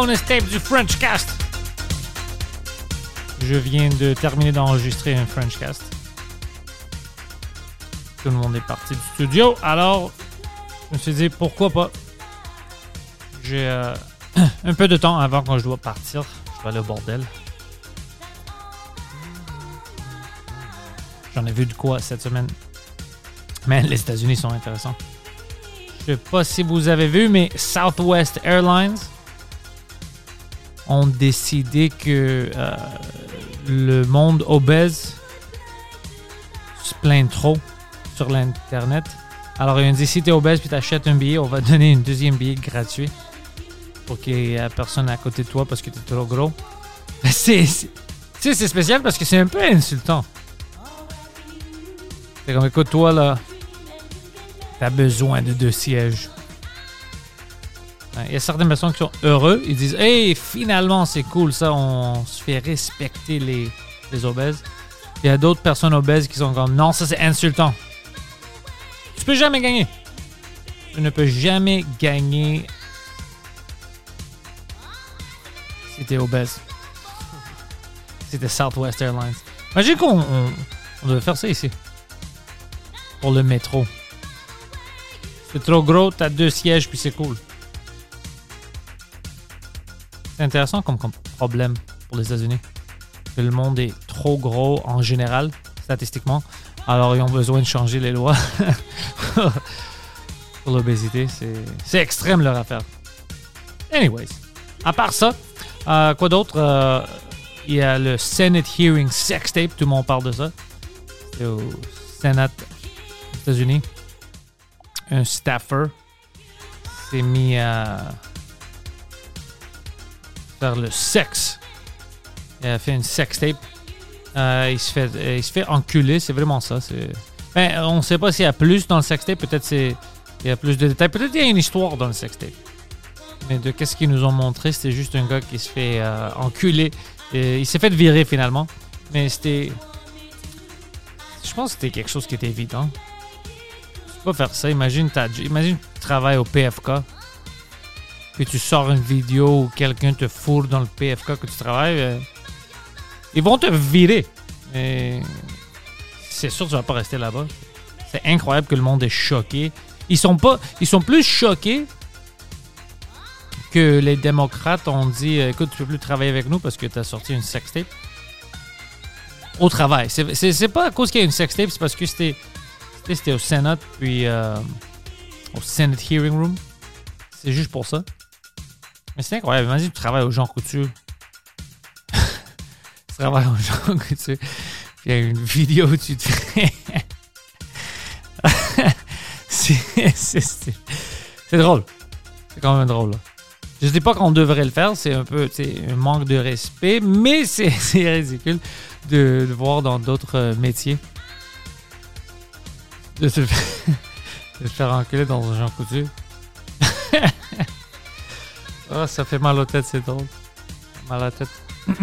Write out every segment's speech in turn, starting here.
Bonus tape du Frenchcast. Je viens de terminer d'enregistrer un Frenchcast. Tout le monde est parti du studio, alors je me suis dit pourquoi pas? J'ai euh, un peu de temps avant quand je dois partir. Je vais aller au bordel. J'en ai vu de quoi cette semaine. Mais les États-Unis sont intéressants. Je sais pas si vous avez vu, mais Southwest Airlines ont décidé que euh, le monde obèse se plaint trop sur l'Internet. Alors, ils ont dit si tu es obèse puis tu achètes un billet, on va donner un deuxième billet gratuit pour qu'il n'y ait personne à côté de toi parce que tu es trop gros. C'est, c'est, c'est spécial parce que c'est un peu insultant. C'est comme, écoute, toi, là, t'as besoin de deux sièges. Il y a certaines personnes qui sont heureux. Ils disent Hey, finalement, c'est cool ça, on se fait respecter les, les obèses. Il y a d'autres personnes obèses qui sont comme Non, ça c'est insultant. Tu peux jamais gagner. Tu ne peux jamais gagner si t'es obèse. T'es Southwest Airlines. Imagine qu'on on, on devait faire ça ici. Pour le métro. C'est trop gros, t'as deux sièges puis c'est cool. C'est intéressant comme, problème pour les États-Unis. Le monde est trop gros en général, statistiquement. Alors, ils ont besoin de changer les lois pour l'obésité. C'est extrême leur affaire. Anyways, à part ça, euh, quoi d'autre? Euh, Il y a le Senate Hearing Sex Tape. Tout le monde parle de ça. C'est au Sénat des États-Unis. Un staffer s'est mis à faire le sexe. Il a fait une sex tape. Euh, il, se fait, il se fait enculer, c'est vraiment ça. Ben, on sait pas s'il y a plus dans le sex tape. Peut-être c'est il y a plus de détails. Peut-être il y a une histoire dans le sex tape. Mais de qu'est-ce qu'ils nous ont montré, c'était juste un gars qui se fait euh, enculer. Et il s'est fait virer finalement. Mais c'était. Je pense que c'était quelque chose qui était évident. Tu peux pas faire ça. Imagine, imagine tu travailles au PFK puis tu sors une vidéo où quelqu'un te fourre dans le PFK que tu travailles, euh, ils vont te virer. c'est sûr que tu vas pas rester là-bas. C'est incroyable que le monde est choqué. Ils sont pas, ils sont plus choqués que les démocrates ont dit euh, écoute, tu peux plus travailler avec nous parce que tu as sorti une sextape. Au travail. C'est pas à cause qu'il y a une sextape, c'est parce que c'était au Sénat, puis euh, au Senate Hearing Room. C'est juste pour ça. Mais c'est incroyable. Imagine, tu travailles au Jean Couture. tu travailles au Jean Couture. Il y a une vidéo où tu te fais. c'est drôle. C'est quand même drôle. Je ne dis pas qu'on devrait le faire, c'est un peu un manque de respect, mais c'est ridicule de le voir dans d'autres euh, métiers. De se, faire, enculer dans un Jean Couture. Oh, ça fait mal aux têtes, c'est drôle. Mal à la tête.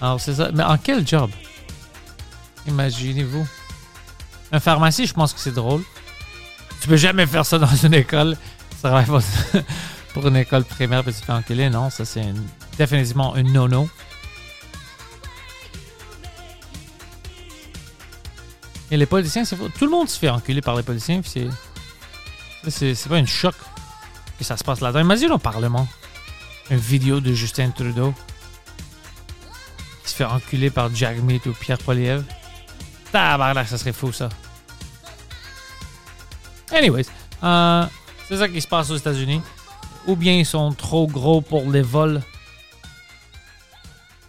Alors, c'est ça. Mais en quel job? Imaginez-vous. Un pharmacie, je pense que c'est drôle. Tu peux jamais faire ça dans une école. Ça va pas pour une école primaire puis tu fais enculer. Non, ça c'est définitivement un no-no. Et les policiers, c'est Tout le monde se fait enculer par les policiers. C'est, c'est pas une choc que ça se passe là-dedans. Imagine au Parlement une vidéo de Justin Trudeau qui se fait enculer par Jack Meat ou Pierre Poliev. Tabarnak, ça serait fou ça. Anyways, euh, c'est ça qui se passe aux États-Unis. Ou bien ils sont trop gros pour les vols,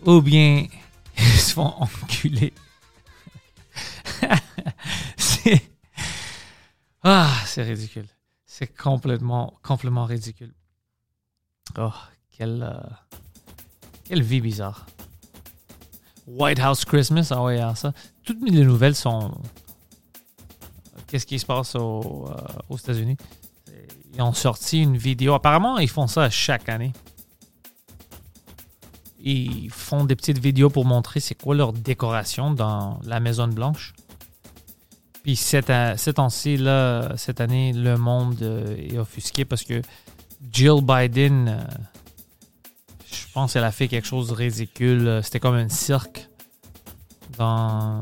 ou bien ils se font enculer. c'est. Ah, c'est ridicule. C'est complètement, ridicule. Oh, quelle, euh, quelle vie bizarre. White House Christmas, ah ouais, ah, ça. Toutes les nouvelles sont. Qu'est-ce qui se passe euh, aux États-Unis? Ils ont sorti une vidéo. Apparemment, ils font ça chaque année. Ils font des petites vidéos pour montrer c'est quoi leur décoration dans la Maison Blanche. Puis cette, cette temps-ci, là, cette année, le monde euh, est offusqué parce que Jill Biden, euh, je pense qu'elle a fait quelque chose de ridicule. Euh, C'était comme un cirque dans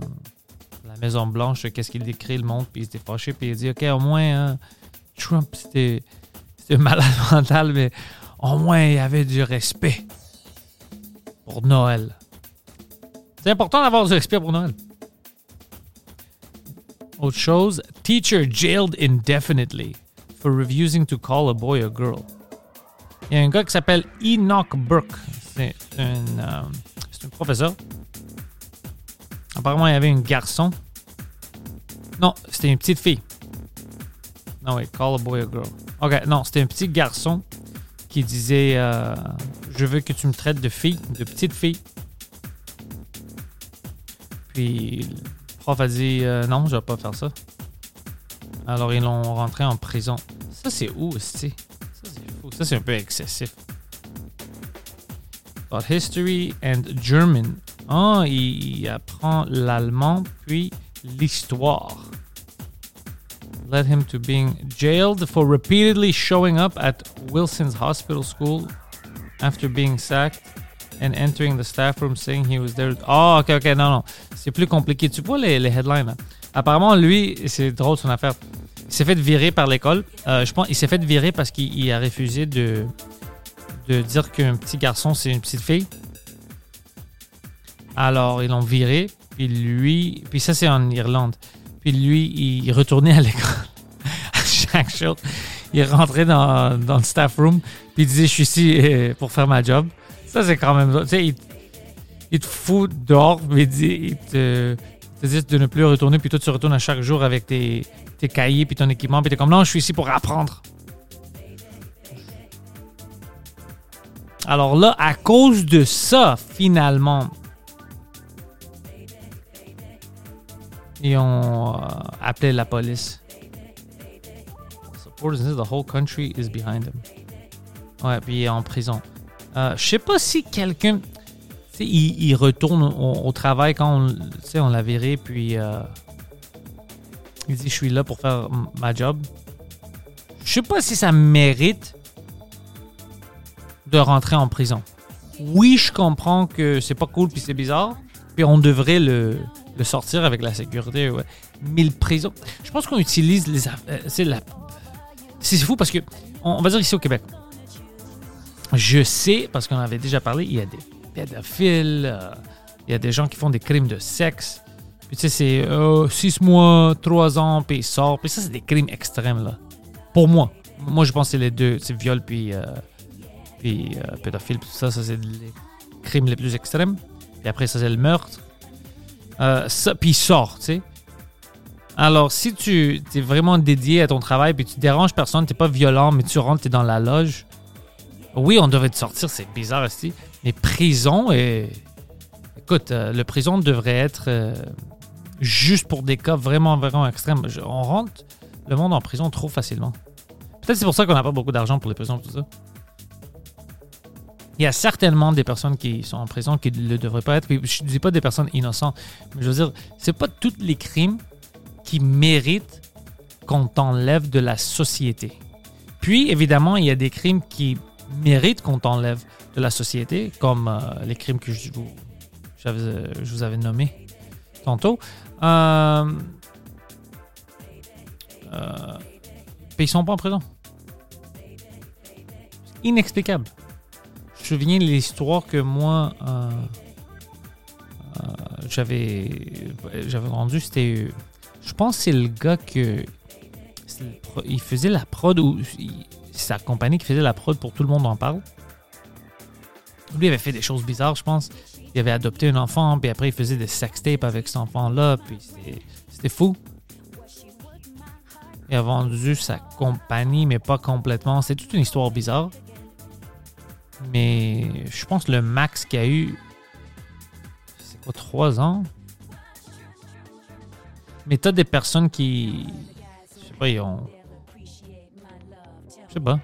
la Maison Blanche. Qu'est-ce qu'il décrit le monde? Puis il était fâché. Puis il dit OK, au moins, hein, Trump, c'était malade mental, mais au moins, il y avait du respect pour Noël. C'est important d'avoir du respect pour Noël. Autre chose, teacher jailed indefinitely for refusing to call a boy a girl. Il y a un gars qui s'appelle Enoch Burke. C'est un, euh, un professeur. Apparemment, il y avait un garçon. Non, c'était une petite fille. Non, oui, call a boy a girl. Ok, non, c'était un petit garçon qui disait euh, Je veux que tu me traites de fille, de petite fille. Puis prof a dit euh, Non, je vais pas faire ça. Alors ils l'ont rentré en prison. Ça, c'est où, aussi? Ça, c'est. Ça, c'est un peu excessif. About history and German. Ah, il, il apprend l'allemand puis l'histoire. Led him to being jailed for repeatedly showing up at Wilson's Hospital School after being sacked and entering the staff room saying he was there. Ah, ok, ok, non, non. C'est plus compliqué. Tu vois les, les headlines, là? Apparemment, lui, c'est drôle son affaire. Il s'est fait virer par l'école. Euh, je pense il s'est fait virer parce qu'il il a refusé de, de dire qu'un petit garçon, c'est une petite fille. Alors, ils l'ont viré. Puis lui, puis ça, c'est en Irlande. Puis lui, il retournait à l'école chaque jour. Il rentrait dans, dans le staff room. Puis il disait, je suis ici euh, pour faire ma job. Ça, c'est quand même. Tu sais, il, te fout dehors, mais il, te, dit de ne plus retourner. Puis toi, tu retournes à chaque jour avec tes, tes cahiers, puis ton équipement. Puis t'es comme, non, je suis ici pour apprendre. Alors là, à cause de ça, finalement, ils ont euh, appelé la police. Supporters the whole country puis il est en prison. Euh, je sais pas si quelqu'un. Il, il retourne au, travail quand on, l'a viré, puis euh, il dit Je suis là pour faire ma job. Je sais pas si ça mérite de rentrer en prison. Oui, je comprends que c'est pas cool puis c'est bizarre, puis on devrait le, sortir avec la sécurité. Mais le prison, je pense qu'on utilise les. euh, c'est. C'est fou parce que on, on va dire ici au Québec. Je sais parce qu'on avait déjà parlé, il y a des pédophiles, euh, il y a des gens qui font des crimes de sexe. Puis tu sais, c'est 6 mois, 3 ans, puis il sort. Puis ça, c'est des crimes extrêmes, là. Pour moi. Moi, je pense que c'est les deux. C'est viol, puis, euh, puis euh, pédophile. Puis tout ça, ça, c'est les crimes les plus extrêmes. Puis après, ça, c'est le meurtre. Euh, puis il sort, tu sais. Alors, si tu es vraiment dédié à ton travail, puis tu déranges personne, tu pas violent, mais tu rentres, tu es dans la loge. Oui, on devrait te sortir, c'est bizarre aussi. Mais prison, et... écoute, euh, le prison devrait être euh, juste pour des cas vraiment, vraiment extrêmes. On rentre le monde en prison trop facilement. Peut-être c'est pour ça qu'on n'a pas beaucoup d'argent pour les prisons, tout ça. Il y a certainement des personnes qui sont en prison qui ne devraient pas être. Je ne dis pas des personnes innocentes, mais je veux dire, c'est pas tous les crimes qui méritent qu'on t'enlève de la société. Puis, évidemment, il y a des crimes qui méritent qu'on t'enlève de la société, comme euh, les crimes que je vous, euh, je vous avais nommés tantôt. Euh, euh, ils sont pas en prison. Inexplicable. Je me souviens de l'histoire que moi, j'avais j'avais rendu, c'était. Je pense c'est le gars que. Il faisait la prod ou. Sa compagnie qui faisait la prod pour tout le monde en parle. Lui avait fait des choses bizarres, je pense. Il avait adopté un enfant, puis après il faisait des sextapes avec cet enfant-là, puis c'était- fou. Il a vendu sa compagnie, mais pas complètement. C'est toute une histoire bizarre. Mais je pense le max qu'il a eu, c'est quoi, trois ans? Mais t'as des personnes qui, je sais pas, ils ont, je sais pas,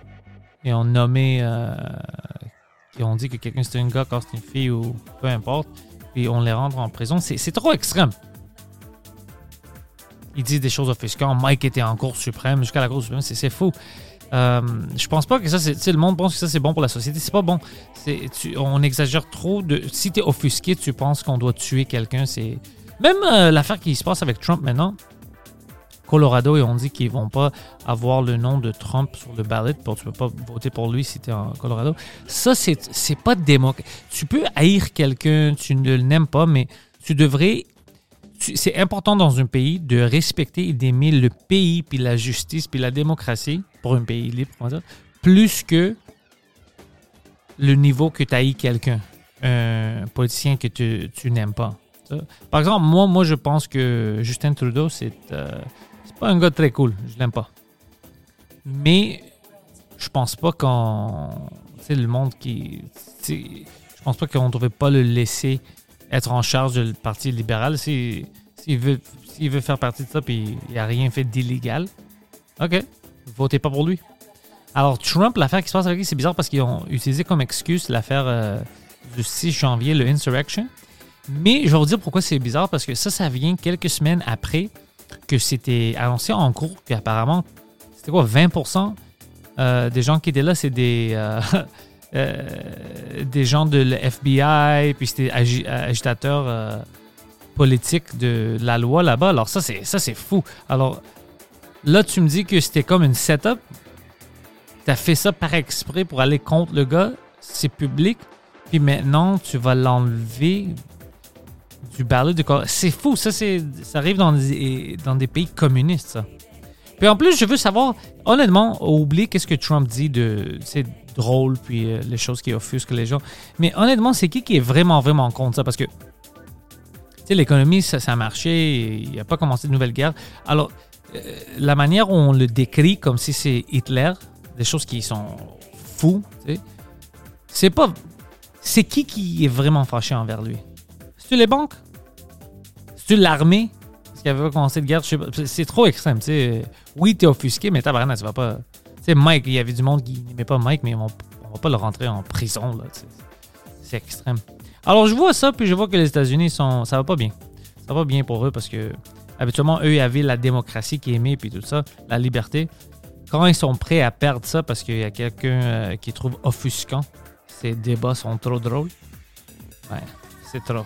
ils ont nommé, euh, qui ont dit que quelqu'un c'était un gars quand c'est une fille ou peu importe, puis on les rentre en prison. C'est trop extrême. Ils disent des choses offusquantes. Mike était en cour suprême jusqu'à la cour suprême. C'est fou. Euh, je pense pas que ça, c'est. Le monde pense que ça, c'est bon pour la société. C'est pas bon. On exagère trop. De, si tu es offusqué, tu penses qu'on doit tuer quelqu'un. C'est Même euh, l'affaire qui se passe avec Trump maintenant. Colorado, ils ont dit qu'ils vont pas avoir le nom de Trump sur le ballot. Pour, tu peux pas voter pour lui si tu es en Colorado. Ça, c'est pas démocratique. Tu peux haïr quelqu'un, tu ne l'aimes pas, mais tu devrais c'est important dans un pays de respecter et d'aimer le pays, puis la justice, puis la démocratie, pour un pays libre, on plus que le niveau que tu haïs quelqu'un, un politicien que tu, tu n'aimes pas. Par exemple, moi, moi, je pense que Justin Trudeau, c'est euh, c'est pas un gars très cool. Je l'aime pas. Mais je pense pas qu'on. Tu le monde qui. Je pense pas qu'on devrait pas le laisser être en charge du Parti libéral. Si- S'il veut, veut faire partie de ça puis il n'a rien fait d'illégal, OK, votez pas pour lui. Alors, Trump, l'affaire qui se passe avec lui, c'est bizarre parce qu'ils ont utilisé comme excuse l'affaire euh, du 6 janvier, le insurrection. Mais je vais vous dire pourquoi c'est bizarre parce que ça, ça vient quelques semaines après que c'était annoncé en cours. Puis apparemment, c'était quoi, 20% euh, des gens qui étaient là, c'est des, euh, euh, des gens de le FBI, puis c'était agi- agitateurs politiques de la loi là-bas. Alors ça, c'est ça, c'est fou. Alors là, tu me dis que c'était comme une setup. T'as fait ça par exprès pour aller contre le gars. C'est public. Puis maintenant, tu vas l'enlever du ballot de. C'est fou. Ça, c'est, ça arrive dans des, dans des pays communistes, ça. Puis en plus, je veux savoir, honnêtement, oublie qu'est-ce que Trump dit de. C'est drôle, puis euh, les choses qui offusquent les gens. Mais honnêtement, c'est qui qui est vraiment, vraiment contre ça? Parce que, tu sais, l'économie, ça, ça a marché, il n'y a pas commencé de nouvelle guerre. Alors, euh, la manière où on le décrit comme si c'est Hitler, des choses qui sont fous, tu sais, c'est pas. C'est qui qui est vraiment fâché envers lui? C'est-tu les banques? C'est-tu l'armée? Parce qu'il avait pas commencé de guerre, pas. C'est- trop extrême, tu sais. Oui, t'es offusqué, mais tabarnak, tu vas pas. Tu Mike, il y avait du monde qui n'aimait pas Mike, mais on, on va pas le rentrer en prison, là. C'est extrême. Alors, je vois ça, puis je vois que les États-Unis sont. Ça va pas bien. Ça va bien pour eux parce que, habituellement, eux, ils avaient la démocratie qui aimait, puis tout ça, la liberté. Quand ils sont prêts à perdre ça parce qu'il y a quelqu'un euh, qui trouve offusquant, ces débats sont trop drôles. Ouais, c'est trop.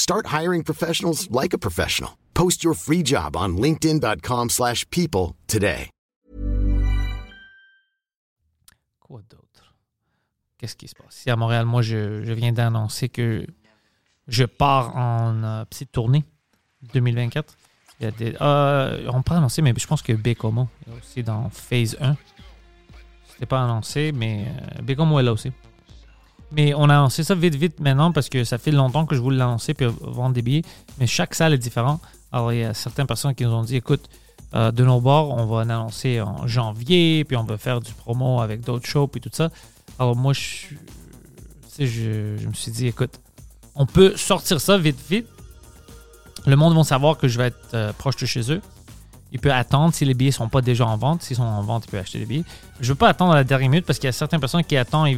Start hiring professionals like a professional. Post your free job on linkedin.com/people slash people today. Quoi d'autre? Qu'est-ce qui se passe? Ici à Montréal, moi, je, je viens d'annoncer que je pars en euh, petite tournée 2024. Il y a des, euh, on peut annoncer, mais je pense que Bécomo est aussi dans Phase 1. C'était pas annoncé, mais euh, Bécomo est là aussi. Mais on a annoncé ça vite, vite maintenant parce que ça fait longtemps que je voulais l'annoncer puis vendre des billets. Mais chaque salle est différente. Alors, il y a certaines personnes qui nous ont dit écoute, euh, de nos bords, on va l'annoncer en janvier, puis on va faire du promo avec d'autres shows, puis tout ça. Alors, moi, je, je, je me suis dit écoute, on peut sortir ça vite, vite. Le monde va savoir que je vais être euh, proche de chez eux. Il peut attendre si les billets sont pas déjà en vente. S'ils sont en vente, il peut acheter les billets. Je veux pas attendre à la dernière minute parce qu'il y a certaines personnes qui attendent.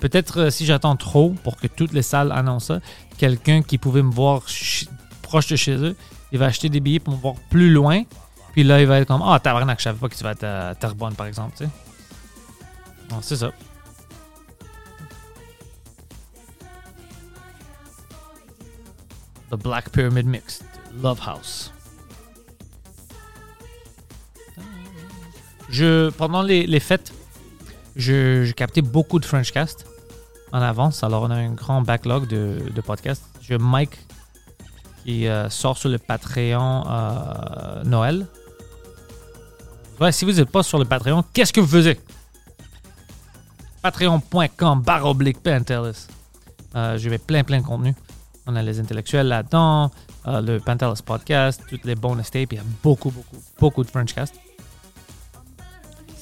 Peut-être euh, si j'attends trop pour que toutes les salles annoncent ça, quelqu'un qui pouvait me voir ch- proche de chez eux. Il va acheter des billets pour me voir plus loin. Puis là, il va être comme Ah, tabarnak, je savais pas que tu vas être à Terrebonne, par exemple. Tu c'est ça. The Black Pyramid Mix, Love House. Pendant les, fêtes, je, je captais beaucoup de Frenchcast en avance. Alors, on a un grand backlog de, podcasts. J'ai Mike qui euh, sort sur le Patreon euh, Noël. Ouais, si vous n'êtes pas sur le Patreon, qu'est-ce que vous faisiez? Patreon.com barre. Euh, je mets plein, plein de contenu. On a les intellectuels là-dedans, le Pantelis podcast, toutes les bonus tapes. Il y a beaucoup, beaucoup, beaucoup de Frenchcast.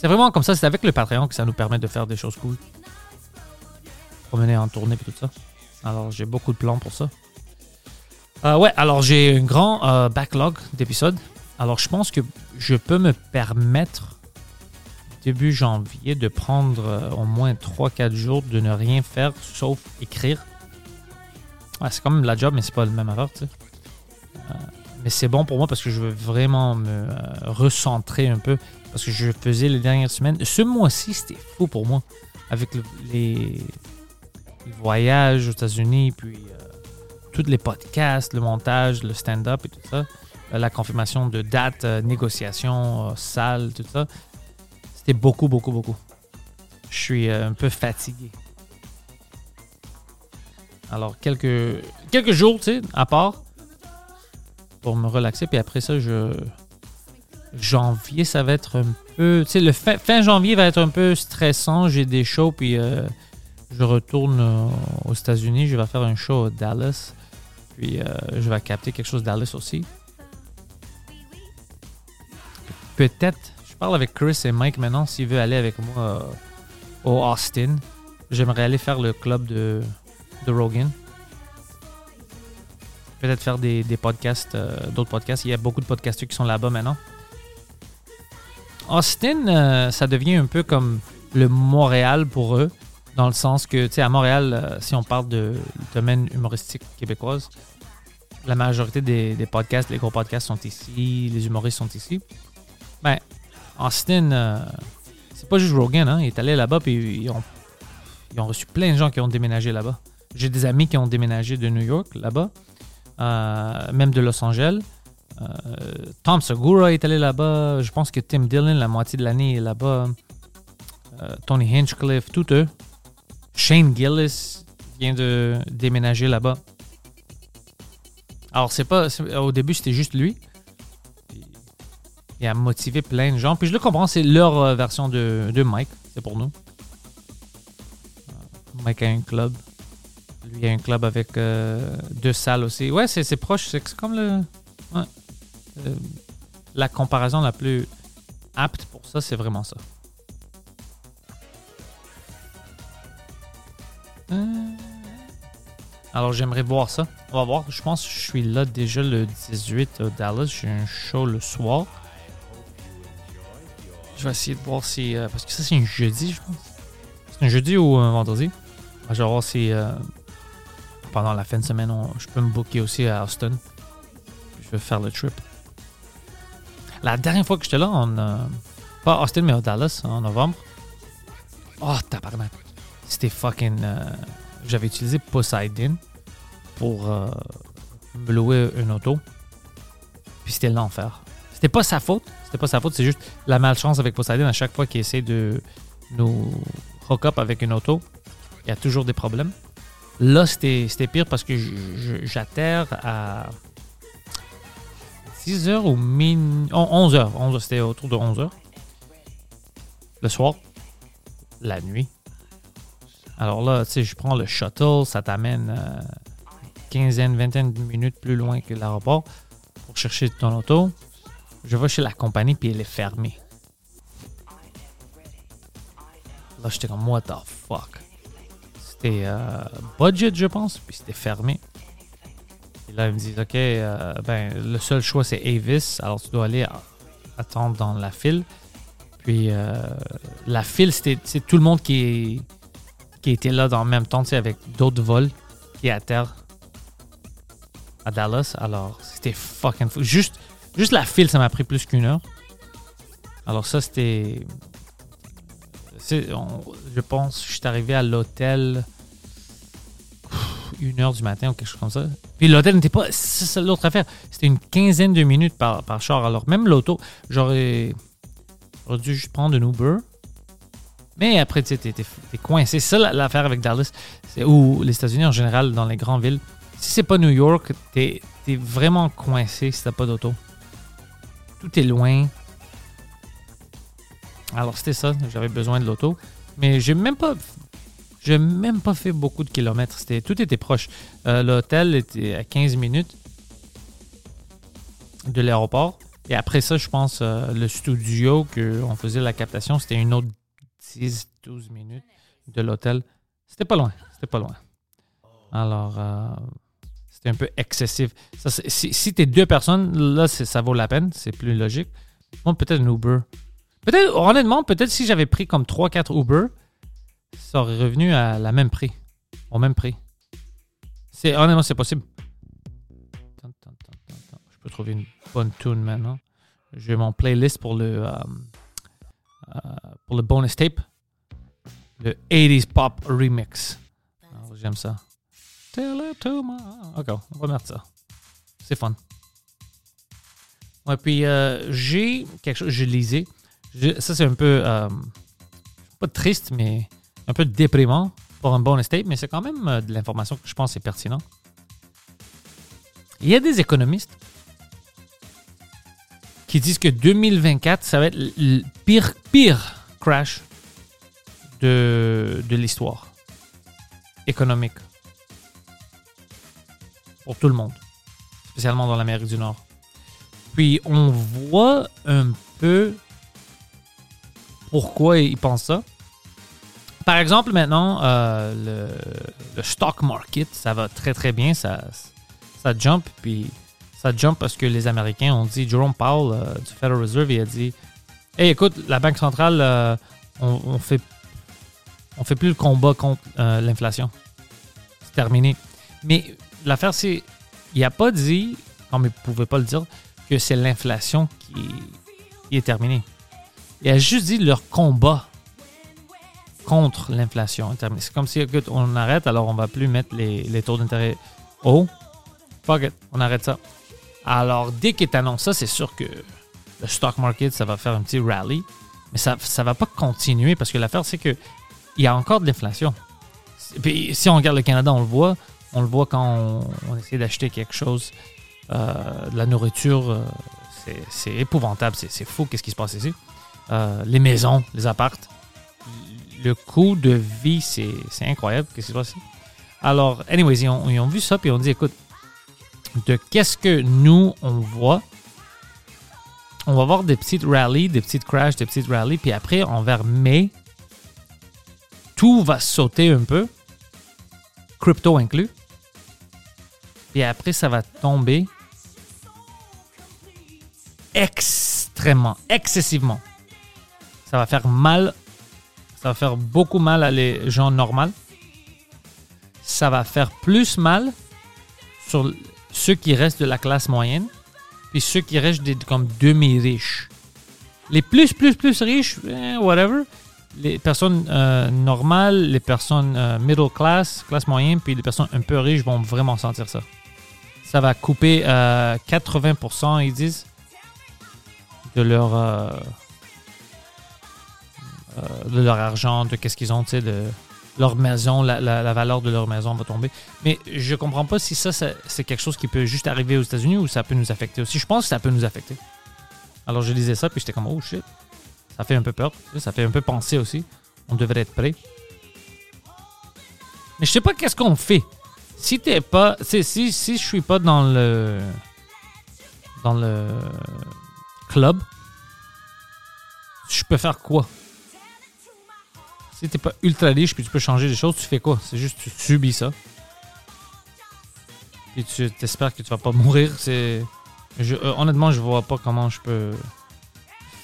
C'est vraiment comme ça. C'est avec le Patreon que ça nous permet de faire des choses cool. Promener en tournée et tout ça. Alors, j'ai beaucoup de plans pour ça. Euh, ouais, alors j'ai un grand euh, backlog d'épisodes. Alors, je pense que je peux me permettre, début janvier, de prendre euh, au moins 3-4 jours de ne rien faire sauf écrire. Ouais, c'est quand même la job, mais c'est pas le même affaire, tu sais. Mais c'est bon pour moi parce que je veux vraiment me euh, recentrer un peu. Parce que je faisais les dernières semaines. Ce mois-ci, c'était fou pour moi. Avec le- les, voyages aux États-Unis, puis euh, tous les podcasts, le montage, le stand-up et tout ça. Euh, la confirmation de dates, euh, négociations, euh, salles, tout ça. C'était beaucoup, beaucoup, beaucoup. Je suis un peu fatigué. Alors, quelques, quelques jours, tu sais, à part, pour me relaxer. Puis après ça, je. Janvier, ça va être un peu. Tu sais, le fin, janvier va être un peu stressant. J'ai des shows, puis euh, je retourne euh, aux États-Unis. Je vais faire un show à Dallas. Puis euh, je vais capter quelque chose à Dallas aussi. Peut-être, je parle avec Chris et Mike maintenant s'il veut aller avec moi au Austin. J'aimerais aller faire le club de, de Rogan. Peut-être faire des, des podcasts, euh, d'autres podcasts. Il y a beaucoup de podcasteurs qui sont là-bas maintenant. Austin, euh, ça devient un peu comme le Montréal pour eux, dans le sens que, tu sais, à Montréal, euh, si on parle de domaine humoristique québécoise, la majorité des, des podcasts, les gros podcasts sont ici, les humoristes sont ici. Ben, Austin, c'est pas juste Rogan, hein, il est allé là-bas, puis ils ont, ils ont reçu plein de gens qui ont déménagé là-bas. J'ai des amis qui ont déménagé de New York là-bas, même de Los Angeles. Euh, Tom Segura est allé là-bas. Je pense que Tim Dillon, la moitié de l'année, est là-bas. Euh, Tony Hinchcliffe, tous eux. Shane Gillis vient de déménager là-bas. Alors, c'est pas. Au début, c'était juste lui. Il a motivé plein de gens. Puis je le comprends, c'est leur euh, version de, de Mike. C'est pour nous. Mike a un club. Lui a un club avec euh, deux salles aussi. Ouais, c'est proche. C'est comme le. Euh, la comparaison la plus apte pour ça, c'est vraiment ça. Euh, Alors, j'aimerais voir ça. On va voir. Je pense que je suis là déjà le 18 au Dallas. J'ai un show le soir. Je vais essayer de voir si. parce que ça, c'est un jeudi, je pense. C'est un jeudi ou un vendredi. Je vais voir si. Pendant la fin de semaine, on- je peux me booker aussi à Austin. Je vais faire le trip. La dernière fois que j'étais là, en, euh, pas à Austin, mais à Dallas, en novembre. Oh, tabarnak. C'était fucking. euh, J'avais utilisé Poseidon pour euh, me louer une auto. Puis c'était l'enfer. C'était pas sa faute. C'était pas sa faute. C'est juste la malchance avec Poseidon. À chaque fois qu'il essaie de nous hook up avec une auto, il y a toujours des problèmes. Là, c'était pire parce que j'atterre à 10 heures ou min... oh, 11 heures. 11 heures, C'était autour de 11 heures. Le soir. La nuit. Alors là, tu sais, je prends le shuttle. Ça t'amène euh, quinzaine, vingtaine de minutes plus loin que l'aéroport pour chercher ton auto. Je vais chez la compagnie puis elle est fermée. Là, j'étais comme, what the fuck? C'était euh, budget, je pense, puis c'était fermé. Et là, ils me disent, OK, euh, ben, le seul choix, c'est Avis. Alors, tu dois aller attendre dans la file. Puis, euh, la file, c'était tout le monde qui, qui était là dans le même temps, avec d'autres vols qui est à terre. à Dallas. Alors, c'était fucking fou. Juste, juste la file, ça m'a pris plus qu'une heure. Alors, ça, c'était. Je pense je suis arrivé à l'hôtel une heure du matin ou quelque chose comme ça. Puis l'hôtel n'était pas. C'est l'autre affaire. C'était une quinzaine de minutes par, par char. Alors, même l'auto, j'aurais dû juste prendre un Uber. Mais après, tu t'es, coincé. C'est ça la- l'affaire avec Dallas. Ou les États-Unis en général, dans les grandes villes. Si c'est pas New York, t'es, t'es vraiment coincé si t'as pas d'auto. Tout est loin. Alors, c'était ça. J'avais besoin de l'auto. Mais j'ai même pas. J'ai même pas fait beaucoup de kilomètres. C'était, tout était proche. Euh, l'hôtel était à 15 minutes de l'aéroport. Et après ça, je pense, euh, le studio qu'on faisait la captation, c'était une autre 10-12 minutes de l'hôtel. C'était pas loin. C'était pas loin. Alors, euh, c'était un peu excessif. Ça, si t'es deux personnes, là, ça vaut la peine. C'est plus logique. Moi, peut-être un Uber. Peut-être, honnêtement, peut-être si j'avais pris comme 3-4 Uber, ça aurait revenu à la même prix. Au même prix. C'est, honnêtement, c'est possible. Je peux trouver une bonne tune maintenant. J'ai mon playlist pour le, euh, euh, pour le bonus tape. Le 80s Pop Remix. Alors, j'aime ça. Tell it. Ok, on va mettre ça. C'est fun. Ouais, puis euh, j'ai quelque chose, je lisais. Ça, c'est un peu, euh, pas triste, mais un peu déprimant pour un bonus tape, mais c'est quand même euh, de l'information que je pense est pertinent. Il y a des économistes qui disent que 2024, ça va être le pire, pire crash de, de l'histoire économique pour tout le monde, spécialement dans l'Amérique du Nord. Puis on voit un peu pourquoi ils pensent ça. Par exemple, maintenant, euh, le, stock market, ça va très très bien, ça, ça jump, puis ça jump parce que les Américains ont dit, Jerome Powell euh, du Federal Reserve, il a dit, hey, écoute, la Banque centrale, euh, on, fait, plus le combat contre l'inflation. C'est terminé. Mais l'affaire, c'est, il n'a pas dit, comme il ne pouvait pas le dire, que c'est l'inflation qui est terminée. Il a juste dit leur combat contre l'inflation. C'est comme si, on arrête, alors on va plus mettre les, taux d'intérêt hauts. Fuck it, on arrête ça. Alors, dès qu'il t'annonce ça, c'est sûr que le stock market, ça va faire un petit rally. Mais ça ne va pas continuer parce que l'affaire, c'est que il y a encore de l'inflation. Puis, si on regarde le Canada, on le voit. On le voit quand on, essaie d'acheter quelque chose, euh, de la nourriture. euh, c'est- épouvantable. C'est fou qu'est-ce qui se passe ici. Euh, les maisons, les appartes. Le coût de vie, c'est c'est incroyable. Qu'est-ce qui se? Alors, anyways, ils ont, ils ont vu ça, puis ils ont dit, écoute, de qu'est-ce que nous, on voit, on va voir des petites rallies, des petites crashs, des petites rallies, puis après, envers mai, tout va sauter un peu, crypto inclus, puis après, ça va tomber extrêmement, excessivement. Ça va faire mal, ça va faire beaucoup mal à les gens normaux. Ça va faire plus mal sur ceux qui restent de la classe moyenne, puis ceux qui restent des, comme demi-riches. Les plus, plus, plus riches, eh, whatever. Les personnes euh, normales, les personnes euh, middle class, classe moyenne, puis les personnes un peu riches vont vraiment sentir ça. Ça va couper euh, 80%, ils disent, de leur, euh, euh, de leur argent, de qu'est-ce qu'ils ont, tu sais, de leur maison, la, valeur de leur maison va tomber. Mais je comprends pas si ça, c'est quelque chose qui peut juste arriver aux États-Unis ou ça peut nous affecter aussi. Je pense que ça peut nous affecter. Alors je lisais ça, puis j'étais comme, oh shit. Ça fait un peu peur. Ça fait un peu penser aussi. On devrait être prêt. Mais je sais pas qu'est-ce qu'on fait. Si t'es pas. Si, si, si je suis pas dans le. Dans le club, je peux faire quoi? Si t'es pas ultra riche puis tu peux changer des choses, tu fais quoi? C'est juste tu subis ça. Puis tu t'espères que tu vas pas mourir. C'est. je- euh, honnêtement, je vois pas comment je peux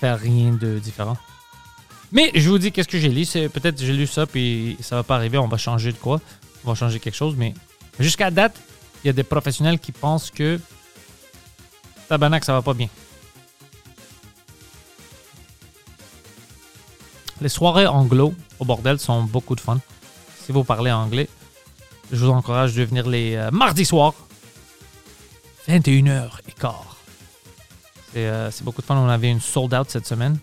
faire rien de différent. Mais je vous dis qu'est-ce que j'ai lu. C'est peut-être j'ai lu ça puis ça va pas arriver. On va changer de quoi? On va changer quelque chose. Mais jusqu'à date, il y a des professionnels qui pensent que tabarnak, ça va pas bien. Les soirées anglo au bordel sont beaucoup de fun. Si vous parlez anglais, je vous encourage de venir les euh, mardis soirs, 21h15. C'est euh, beaucoup de fun. On avait une sold out cette semaine.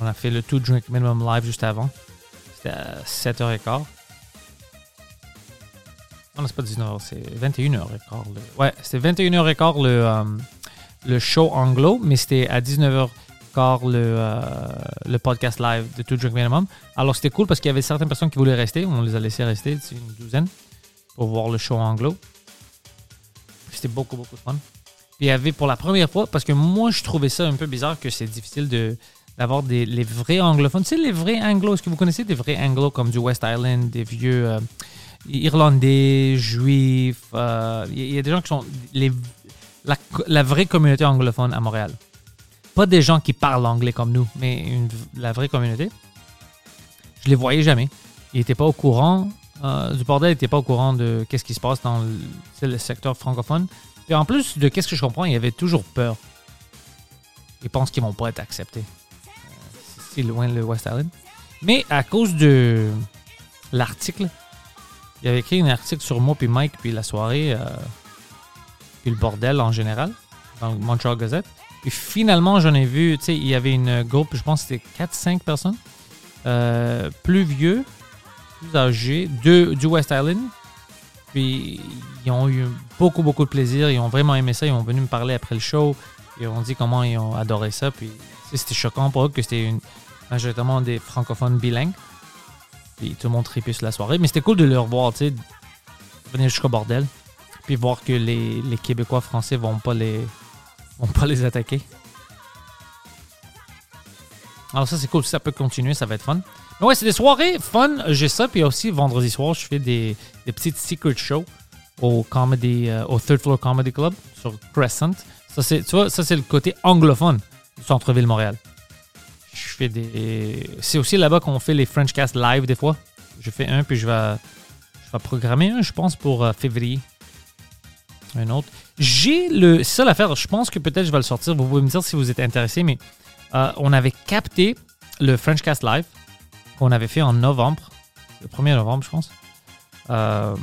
On a fait le Two Drink Minimum Live juste avant. C'était à 7h15. Non, c'est pas 19h, c'est 21h15. le- Ouais, c'était 21h15 le, euh, le show anglo, mais c'était à 19h15 le, euh, le podcast live de Two Drink Minimum. Alors c'était cool parce qu'il y avait certaines personnes qui voulaient rester. On les a laissés rester, c'est une douzaine, pour voir le show anglo. C'était beaucoup, beaucoup de fun. Il y avait pour la première fois, parce que moi je trouvais ça un peu bizarre que c'est difficile de d'avoir des les vrais anglophones. Tu sais, les vrais anglos, est-ce que vous connaissez des vrais anglos comme du West Island, des vieux euh, irlandais, juifs euh, Il y, il y a des gens qui sont les, la vraie communauté anglophone à Montréal. Pas des gens qui parlent anglais comme nous, mais la vraie communauté. Je les voyais jamais. Ils n'étaient pas au courant euh, du bordel, ils n'étaient pas au courant de qu'est-ce qui se passe dans le, secteur francophone. Et en plus de qu'est-ce que je comprends, il y avait toujours peur. Ils pensent qu'ils vont pas être acceptés. Euh, C'est loin le West Island. Mais à cause de l'article, il avait écrit un article sur moi puis Mike puis la soirée euh, puis le bordel en général dans le Montreal Gazette. Puis finalement, j'en ai vu, tu sais, il y avait une groupe, je pense que c'était 4-5 personnes, euh, plus vieux, plus âgés, du West Island. Puis ils ont eu beaucoup, beaucoup de plaisir. Ils ont vraiment aimé ça. Ils ont venu me parler après le show. Ils ont dit comment ils ont adoré ça. Puis c'était choquant pour eux que c'était majoritairement des francophones bilingues. Puis tout le monde tripait la soirée. Mais c'était cool de les revoir, tu sais, venir jusqu'au bordel. Puis voir que les, les Québécois français vont pas les, vont pas les attaquer. Alors ça, c'est cool. Si ça peut continuer, ça va être fun. Mais ouais, c'est des soirées fun. J'ai ça. Puis aussi, vendredi soir, je fais des, des petites secret shows au, comedy, euh, au Third Floor Comedy Club sur Crescent. Ça, c'est, tu vois, ça, c'est le côté anglophone du centre-ville Montréal. Je fais des... C'est aussi là-bas qu'on fait les French Cast live des fois. Je fais un, puis je vais, je vais programmer un, je pense, pour euh, février. Un autre. J'ai le. C'est ça l'affaire. Je pense que peut-être je vais le sortir. Vous pouvez me dire si vous êtes intéressé, mais euh, on avait capté le French Cast Live qu'on avait fait en novembre. Le 1er novembre, je pense. euh,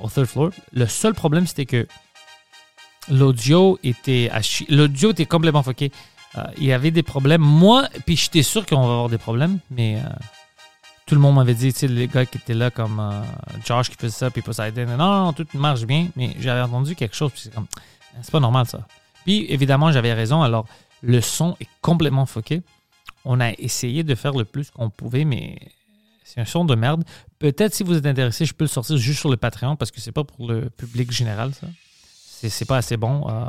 au third floor. Le seul problème, c'était que l'audio était L'audio était complètement fucké. Euh, il y avait des problèmes. Moi, puis j'étais sûr qu'on va avoir des problèmes, mais tout le monde m'avait dit, tu sais, les gars qui étaient là, comme euh, Josh qui faisait ça, puis Poseidon, non, non, non, tout marche bien, mais j'avais entendu quelque chose, puis c'est comme, c'est pas normal ça. Puis évidemment, j'avais raison, alors le son est complètement fucké. On a essayé de faire le plus qu'on pouvait, mais c'est un son de merde. Peut-être si vous êtes intéressé, je peux le sortir juste sur le Patreon parce que c'est pas pour le public général, ça. C'est- pas assez bon. euh.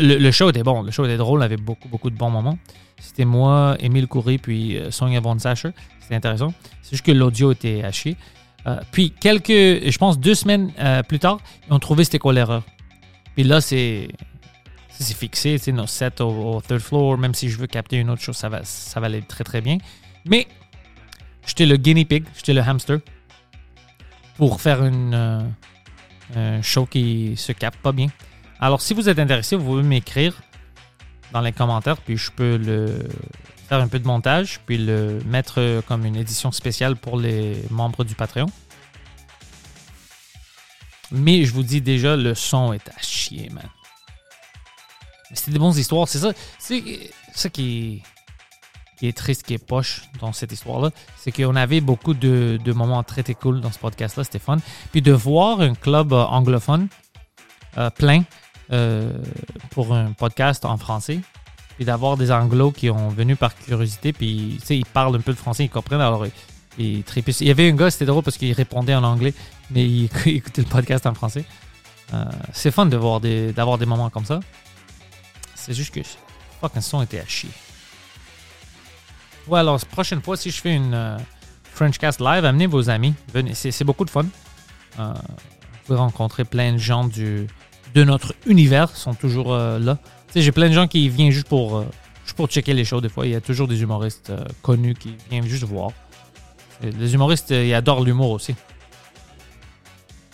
Le, le show était bon. Le show était drôle, avait beaucoup, beaucoup de bons moments. C'était moi, Émile Coury, puis euh, Sonia Von Sacher. C'était intéressant. C'est juste que l'audio était chier. Euh, puis quelques, je pense deux semaines euh, plus tard, ils ont trouvé c'était quoi l'erreur. Puis là, c'est c'est c'est fixé, sais, nos sets au, third floor, même si je veux capter une autre chose, ça va, ça va aller très très bien. Mais j'étais le guinea pig, j'étais le hamster pour faire une, un show qui se capte pas bien. Alors, si vous êtes intéressé, vous pouvez m'écrire dans les commentaires, puis je peux le faire un peu de montage, puis le mettre comme une édition spéciale pour les membres du Patreon. Mais je vous dis déjà, le son est à chier, man. Mais C'est des bonnes histoires, c'est ça. C'est ça qui qui est triste, qui est poche dans cette histoire-là. C'est qu'on avait beaucoup de, de moments très, très cool dans ce podcast-là, c'était fun. Puis de voir un club euh, anglophone euh, plein euh, pour un podcast en français, puis d'avoir des anglos qui ont venu par curiosité, puis tu sais, ils parlent un peu de français, ils comprennent, alors ils, ils trépignent. Il y avait un gars, c'était drôle parce qu'il répondait en anglais, mais il, écoutait le podcast en français. Euh, c'est fun de des, d'avoir des moments comme ça. C'est juste que fuck, le son était à chier. Ouais, alors, prochaine fois, si je fais une euh, Frenchcast live, amenez vos amis. Venez, c'est, beaucoup de fun. Euh, vous pouvez rencontrer plein de gens du, de notre univers, sont toujours euh, là. J'ai plein de gens qui viennent juste pour, euh, juste pour checker les shows. Des fois, il y a toujours des humoristes euh, connus qui viennent juste voir. Les humoristes, ils adorent l'humour aussi.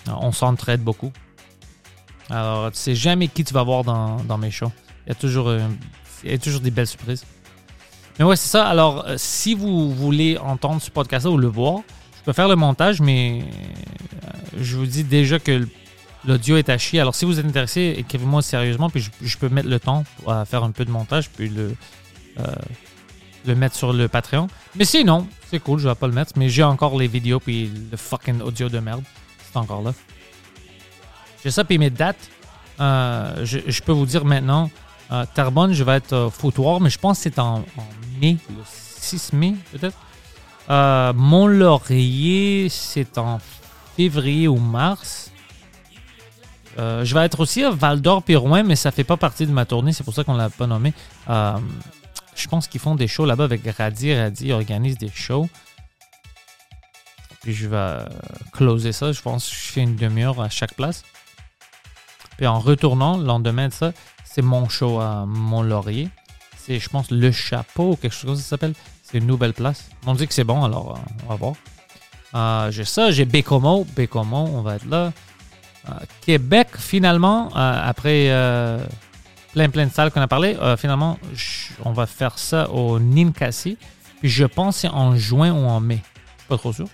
On s'entraide beaucoup. Alors, tu sais jamais qui tu vas voir dans, mes shows. Il y, a toujours, il y toujours des belles surprises. Mais ouais, c'est ça. Alors, si vous voulez entendre ce podcast-là ou le voir, je peux faire le montage, mais je vous dis déjà que l'audio est à chier. Alors, si vous êtes intéressé, écrivez-moi sérieusement, puis je, peux mettre le temps à faire un peu de montage, puis le, euh, le mettre sur le Patreon. Mais sinon, c'est cool, je vais pas le mettre, mais j'ai encore les vidéos, puis le fucking audio de merde. C'est encore là. J'ai ça, puis mes dates. euh, je, peux vous dire maintenant, euh, Terrebonne, je vais être euh, foutoir, mais je pense que c'est en, mai, le 6 mai peut-être. Euh, Mont-Laurier, c'est en février ou mars. Euh, je vais être aussi à Val d'Or mais ça fait pas partie de ma tournée, c'est pour ça qu'on l'a pas nommé. Euh, je pense qu'ils font des shows là-bas avec Radi. Radi organise des shows. Puis je vais euh, closer ça. Je pense que je fais une demi-heure à chaque place. Puis en retournant, le lendemain de ça, c'est mon show à Mont-Laurier. C'est, je pense, Le Chapeau quelque chose comme ça s'appelle. C'est une nouvelle place. On dit que c'est bon, alors euh, on va voir. Euh, j'ai ça, j'ai Bécomo. Bécomo, on va être là. Euh, Québec, finalement, euh, après euh, plein plein de salles qu'on a parlé, finalement, on va faire ça au Ninkasi. Puis je pense c'est en juin ou en mai. Pas trop sûr.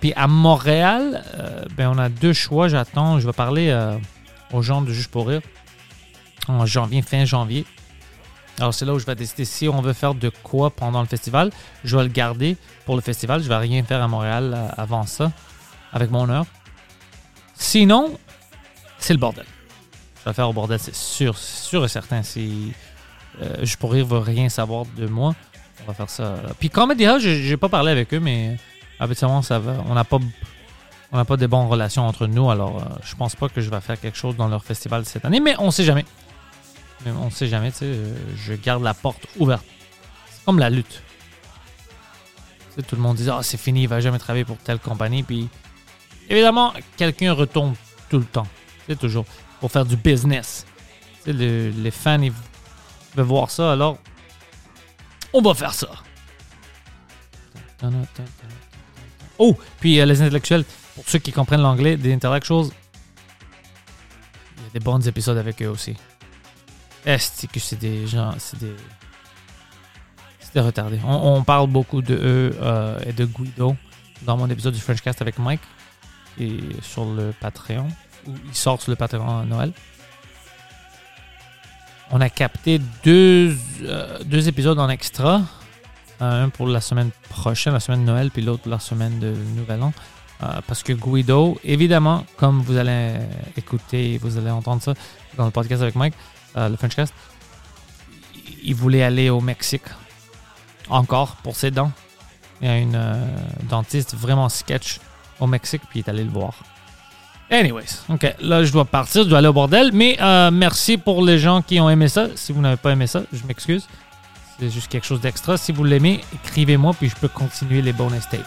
Puis à Montréal, ben on a deux choix. J'attends. Je vais parler aux gens de Juste pour rire en janvier, fin janvier. Alors c'est là où je vais décider si on veut faire de quoi pendant le festival. Je vais le garder pour le festival. Je vais rien faire à Montréal avant ça, avec mon heure. Sinon, c'est le bordel. Je vais faire au bordel, c'est sûr, c'est sûr et certain. Si euh, Juste pour rire veut rien savoir de moi, on va faire ça. Puis Comedy House, j'ai pas parlé avec eux, mais habituellement ça va. On n'a pas on n'a pas de bonnes relations entre nous, alors euh, je pense pas que je vais faire quelque chose dans leur festival cette année, mais on sait jamais. Mais on sait jamais, tu sais, euh, je garde la porte ouverte. C'est comme la lutte. Tout le monde dit Ah, c'est fini, il va jamais travailler pour telle compagnie. Puis évidemment, quelqu'un retombe tout le temps. C'est toujours pour faire du business. Les fans, veulent voir ça, alors on va faire ça. Oh, puis euh, les intellectuels, pour ceux qui comprennent l'anglais, des intellectuals, il y a des bons épisodes avec eux aussi. Est-ce que c'est des gens, c'est des, c'est des retardés? On, on parle beaucoup de eux euh, et de Guido dans mon épisode du Frenchcast avec Mike sur le Patreon, il sort sur le Patreon Noël. On a capté deux, euh, épisodes en extra. Euh, un pour la semaine prochaine, la semaine de Noël, puis l'autre la semaine de Nouvel An. Euh, parce que Guido, évidemment, comme vous allez écouter, vous allez entendre ça dans le podcast avec Mike, le Frenchcast, il voulait aller au Mexique. Encore pour ses dents. Il y a une dentiste vraiment sketch au Mexique, puis il est allé le voir. Anyways, ok, là je dois partir, je dois aller au bordel, mais euh, merci pour les gens qui ont aimé ça. Si vous n'avez pas aimé ça, je m'excuse. C'est juste quelque chose d'extra. Si vous l'aimez, écrivez-moi, puis je peux continuer les bonus tapes.